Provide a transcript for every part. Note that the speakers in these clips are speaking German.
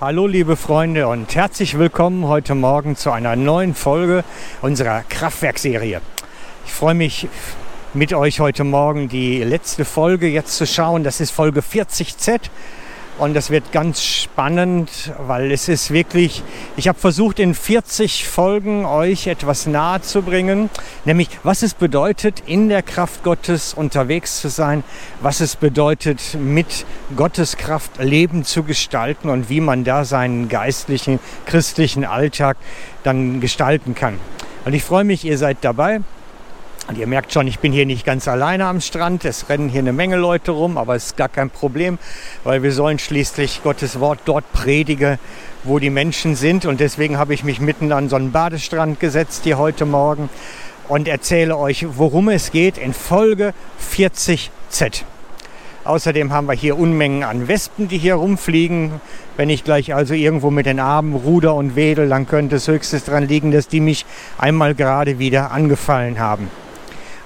Hallo liebe Freunde und herzlich willkommen heute Morgen zu einer neuen Folge unserer Kraftwerkserie. Ich freue mich mit euch heute Morgen die letzte Folge jetzt zu schauen. Das ist Folge 40Z und das wird ganz spannend, weil es ist wirklich, ich habe versucht in 40 Folgen euch etwas nahe zu bringen, nämlich was es bedeutet, in der Kraft Gottes unterwegs zu sein, was es bedeutet, mit Gottes Kraft Leben zu gestalten und wie man da seinen geistlichen, christlichen Alltag dann gestalten kann. Und ich freue mich, ihr seid dabei. Und ihr merkt schon, ich bin hier nicht ganz alleine am Strand. Es rennen hier eine Menge Leute rum, aber es ist gar kein Problem, weil wir sollen schließlich Gottes Wort dort predigen, wo die Menschen sind. Und deswegen habe ich mich mitten an so einen Badestrand gesetzt hier heute Morgen und erzähle euch, worum es geht in Folge 40z. Außerdem haben wir hier Unmengen an Wespen, die hier rumfliegen. Wenn ich gleich also irgendwo mit den Armen ruder und wedel, dann könnte es höchstens daran liegen, dass die mich einmal gerade wieder angefallen haben.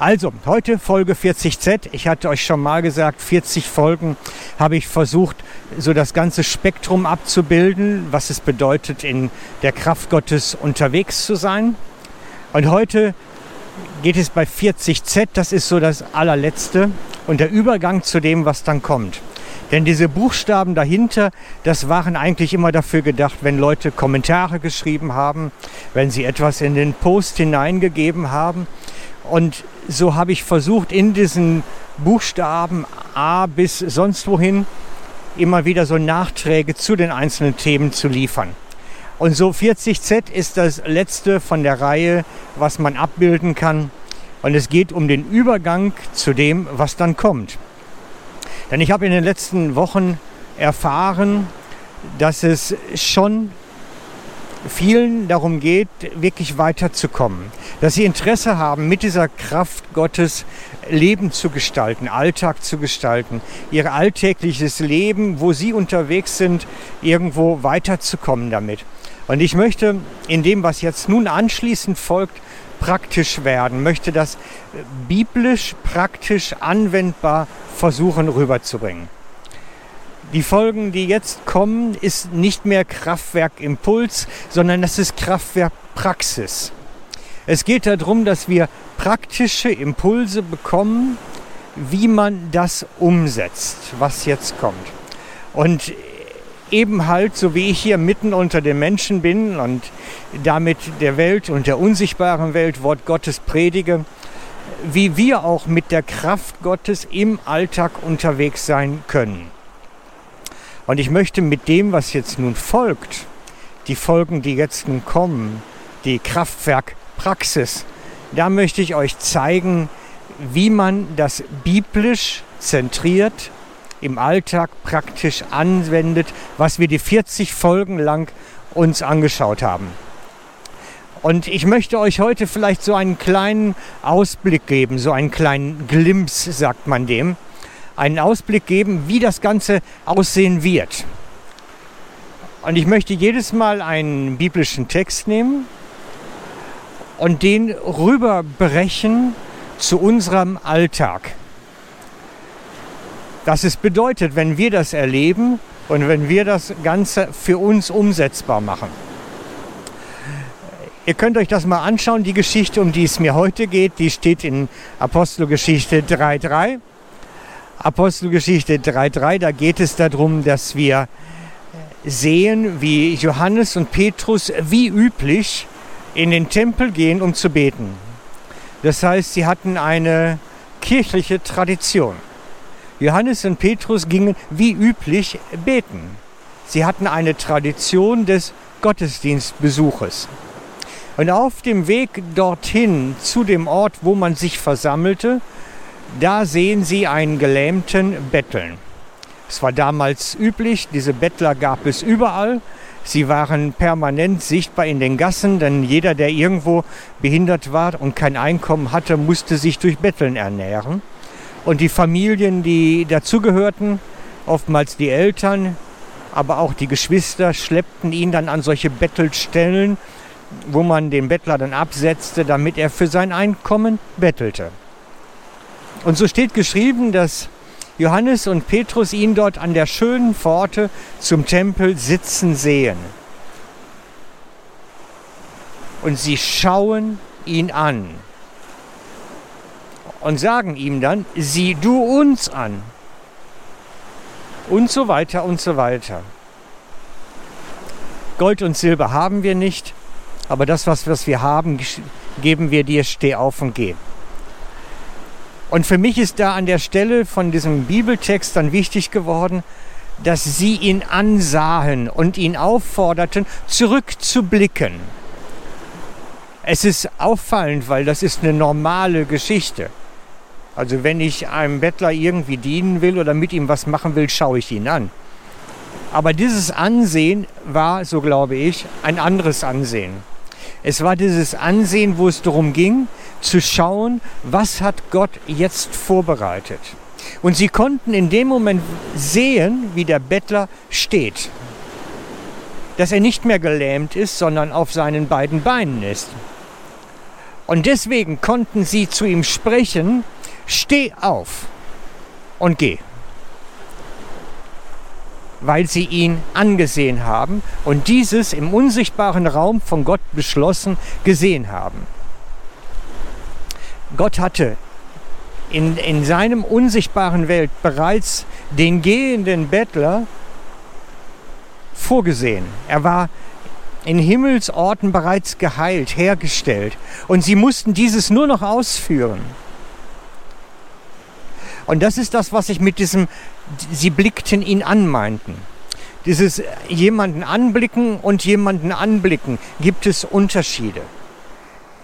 Also, heute Folge 40Z. Ich hatte euch schon mal gesagt, 40 Folgen habe ich versucht, so das ganze Spektrum abzubilden, was es bedeutet, in der Kraft Gottes unterwegs zu sein. Und heute geht es bei 40Z, das ist so das allerletzte und der Übergang zu dem, was dann kommt. Denn diese Buchstaben dahinter, das waren eigentlich immer dafür gedacht, wenn Leute Kommentare geschrieben haben, wenn sie etwas in den Post hineingegeben haben. Und so habe ich versucht, in diesen Buchstaben A bis sonst wohin immer wieder so Nachträge zu den einzelnen Themen zu liefern. Und so 40Z ist das letzte von der Reihe, was man abbilden kann. Und es geht um den Übergang zu dem, was dann kommt. Denn ich habe in den letzten Wochen erfahren, dass es schon vielen darum geht, wirklich weiterzukommen. Dass sie Interesse haben, mit dieser Kraft Gottes Leben zu gestalten, Alltag zu gestalten, ihr alltägliches Leben, wo sie unterwegs sind, irgendwo weiterzukommen damit. Und ich möchte in dem, was jetzt nun anschließend folgt, praktisch werden, möchte das biblisch, praktisch anwendbar versuchen rüberzubringen. Die Folgen, die jetzt kommen, ist nicht mehr Kraftwerk Impuls, sondern das ist Kraftwerk Praxis. Es geht darum, dass wir praktische Impulse bekommen, wie man das umsetzt, was jetzt kommt. Und eben halt, so wie ich hier mitten unter den Menschen bin und damit der Welt und der unsichtbaren Welt Wort Gottes predige, wie wir auch mit der Kraft Gottes im Alltag unterwegs sein können. Und ich möchte mit dem, was jetzt nun folgt, die Folgen, die jetzt nun kommen, die Kraftwerkpraxis, da möchte ich euch zeigen, wie man das biblisch zentriert im Alltag praktisch anwendet, was wir die 40 Folgen lang uns angeschaut haben. Und ich möchte euch heute vielleicht so einen kleinen Ausblick geben, so einen kleinen Glimps, sagt man dem, einen Ausblick geben, wie das Ganze aussehen wird. Und ich möchte jedes Mal einen biblischen Text nehmen und den rüberbrechen zu unserem Alltag. Das es bedeutet, wenn wir das erleben und wenn wir das Ganze für uns umsetzbar machen. Ihr könnt euch das mal anschauen, die Geschichte, um die es mir heute geht, die steht in Apostelgeschichte 3.3. Apostelgeschichte 3.3, da geht es darum, dass wir sehen, wie Johannes und Petrus wie üblich in den Tempel gehen, um zu beten. Das heißt, sie hatten eine kirchliche Tradition. Johannes und Petrus gingen wie üblich beten. Sie hatten eine Tradition des Gottesdienstbesuches. Und auf dem Weg dorthin zu dem Ort, wo man sich versammelte, da sehen Sie einen Gelähmten betteln. Es war damals üblich, diese Bettler gab es überall. Sie waren permanent sichtbar in den Gassen, denn jeder, der irgendwo behindert war und kein Einkommen hatte, musste sich durch Betteln ernähren. Und die Familien, die dazugehörten, oftmals die Eltern, aber auch die Geschwister, schleppten ihn dann an solche Bettelstellen, wo man den Bettler dann absetzte, damit er für sein Einkommen bettelte. Und so steht geschrieben, dass Johannes und Petrus ihn dort an der schönen Pforte zum Tempel sitzen sehen. Und sie schauen ihn an und sagen ihm dann, sieh du uns an. Und so weiter und so weiter. Gold und Silber haben wir nicht, aber das, was, wir haben, geben wir dir, steh auf und geh. Und für mich ist da an der Stelle von diesem Bibeltext dann wichtig geworden, dass sie ihn ansahen und ihn aufforderten, zurückzublicken. Es ist auffallend, weil das ist eine normale Geschichte. Also wenn ich einem Bettler irgendwie dienen will oder mit ihm was machen will, schaue ich ihn an. Aber dieses Ansehen war, so glaube ich, ein anderes Ansehen. Es war dieses Ansehen, wo es darum ging, zu schauen, was hat Gott jetzt vorbereitet. Und sie konnten in dem Moment sehen, wie der Bettler steht. Dass er nicht mehr gelähmt ist, sondern auf seinen beiden Beinen ist. Und deswegen konnten sie zu ihm sprechen, steh auf und geh. Weil sie ihn angesehen haben und dieses im unsichtbaren Raum von Gott beschlossen gesehen haben. Gott hatte in, in seinem unsichtbaren Welt bereits den gehenden Bettler vorgesehen. Er war in Himmelsorten bereits geheilt, hergestellt. Und sie mussten dieses nur noch ausführen. Und das ist das, was ich mit diesem, sie blickten ihn an meinten. Dieses jemanden anblicken und jemanden anblicken, gibt es Unterschiede.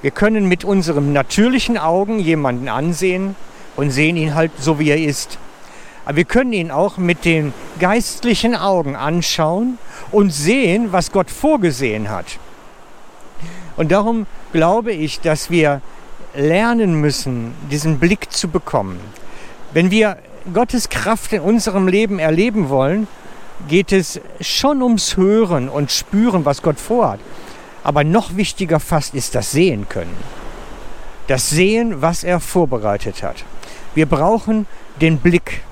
Wir können mit unseren natürlichen Augen jemanden ansehen und sehen ihn halt so, wie er ist. Aber wir können ihn auch mit den geistlichen Augen anschauen und sehen, was Gott vorgesehen hat. Und darum glaube ich, dass wir lernen müssen, diesen Blick zu bekommen. Wenn wir Gottes Kraft in unserem Leben erleben wollen, geht es schon ums Hören und Spüren, was Gott vorhat. Aber noch wichtiger fast ist das Sehen können. Das Sehen, was er vorbereitet hat. Wir brauchen den Blick.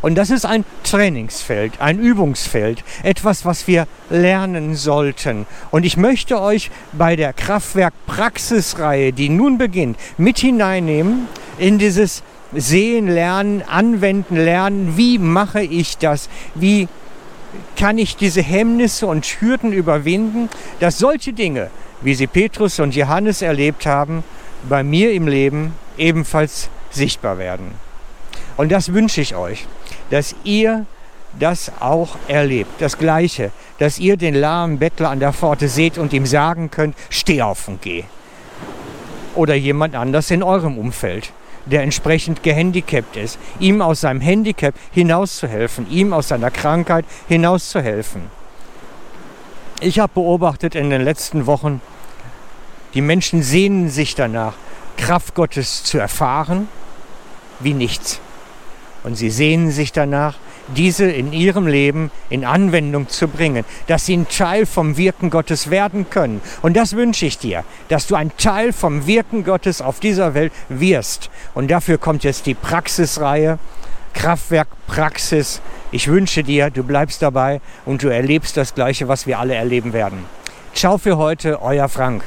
Und das ist ein Trainingsfeld, ein Übungsfeld, etwas, was wir lernen sollten. Und ich möchte euch bei der Kraftwerk-Praxisreihe, die nun beginnt, mit hineinnehmen in dieses Sehen lernen, anwenden lernen. Wie mache ich das? Wie kann ich diese Hemmnisse und Hürden überwinden, dass solche Dinge, wie sie Petrus und Johannes erlebt haben, bei mir im Leben ebenfalls sichtbar werden. Und das wünsche ich euch, dass ihr das auch erlebt. Das Gleiche, dass ihr den lahmen Bettler an der Pforte seht und ihm sagen könnt, steh auf und geh. Oder jemand anders in eurem Umfeld der entsprechend gehandicapt ist, ihm aus seinem Handicap hinauszuhelfen, ihm aus seiner Krankheit hinauszuhelfen. Ich habe beobachtet in den letzten Wochen, die Menschen sehnen sich danach, Kraft Gottes zu erfahren, wie nichts. Und sie sehnen sich danach, diese in ihrem Leben in Anwendung zu bringen, dass sie ein Teil vom Wirken Gottes werden können. Und das wünsche ich dir, dass du ein Teil vom Wirken Gottes auf dieser Welt wirst. Und dafür kommt jetzt die Praxisreihe, Kraftwerk Praxis. Ich wünsche dir, du bleibst dabei und du erlebst das Gleiche, was wir alle erleben werden. Ciao für heute, euer Frank.